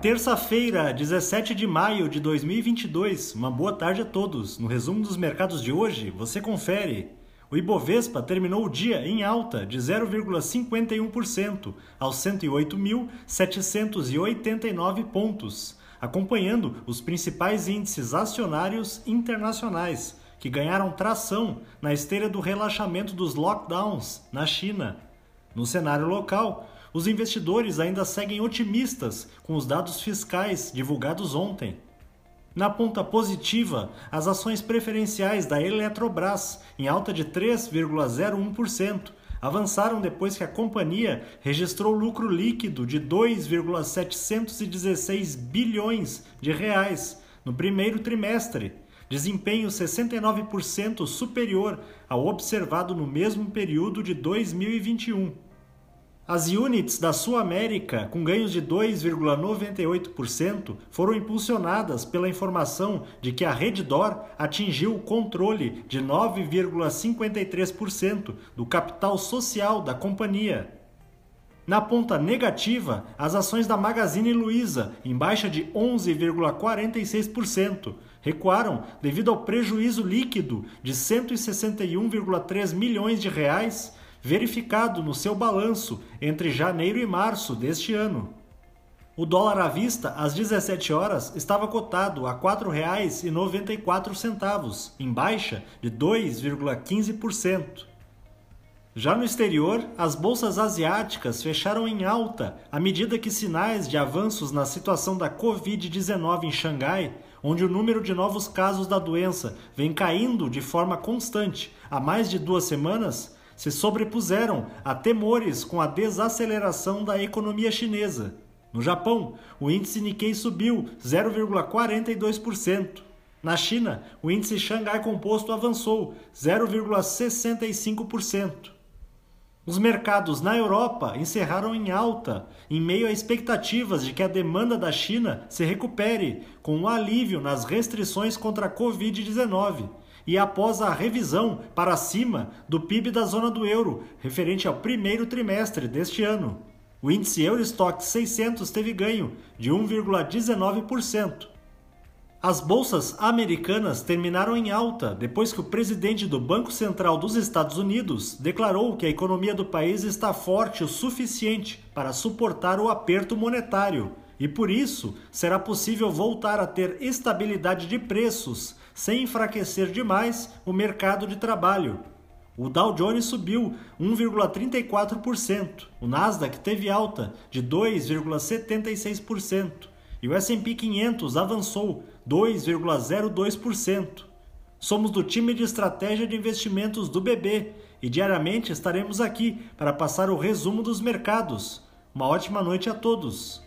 Terça-feira, 17 de maio de 2022. Uma boa tarde a todos. No resumo dos mercados de hoje, você confere. O Ibovespa terminou o dia em alta de 0,51% aos 108.789 pontos, acompanhando os principais índices acionários internacionais, que ganharam tração na esteira do relaxamento dos lockdowns na China. No cenário local, os investidores ainda seguem otimistas com os dados fiscais divulgados ontem. Na ponta positiva, as ações preferenciais da Eletrobras, em alta de 3,01%, avançaram depois que a companhia registrou lucro líquido de 2,716 bilhões de reais no primeiro trimestre, desempenho 69% superior ao observado no mesmo período de 2021. As units da Sul América, com ganhos de 2,98%, foram impulsionadas pela informação de que a Reddor atingiu o controle de 9,53% do capital social da companhia. Na ponta negativa, as ações da Magazine Luiza, em baixa de 11,46%, recuaram devido ao prejuízo líquido de 161,3 milhões de reais verificado no seu balanço entre janeiro e março deste ano. O dólar à vista, às 17 horas, estava cotado a R$ 4,94, em baixa de 2,15%. Já no exterior, as bolsas asiáticas fecharam em alta à medida que sinais de avanços na situação da Covid-19 em Xangai, onde o número de novos casos da doença vem caindo de forma constante há mais de duas semanas, se sobrepuseram a temores com a desaceleração da economia chinesa. No Japão, o índice Nikkei subiu 0,42%. Na China, o índice Xangai Composto avançou 0,65%. Os mercados na Europa encerraram em alta, em meio a expectativas de que a demanda da China se recupere com um alívio nas restrições contra a Covid-19 e após a revisão para cima do PIB da zona do euro, referente ao primeiro trimestre deste ano. O índice Eurostock 600 teve ganho de 1,19%. As bolsas americanas terminaram em alta depois que o presidente do Banco Central dos Estados Unidos declarou que a economia do país está forte o suficiente para suportar o aperto monetário e por isso será possível voltar a ter estabilidade de preços sem enfraquecer demais o mercado de trabalho. O Dow Jones subiu 1,34%, o Nasdaq teve alta de 2,76% e o S&P 500 avançou 2,02%. Somos do time de estratégia de investimentos do BB e diariamente estaremos aqui para passar o resumo dos mercados. Uma ótima noite a todos.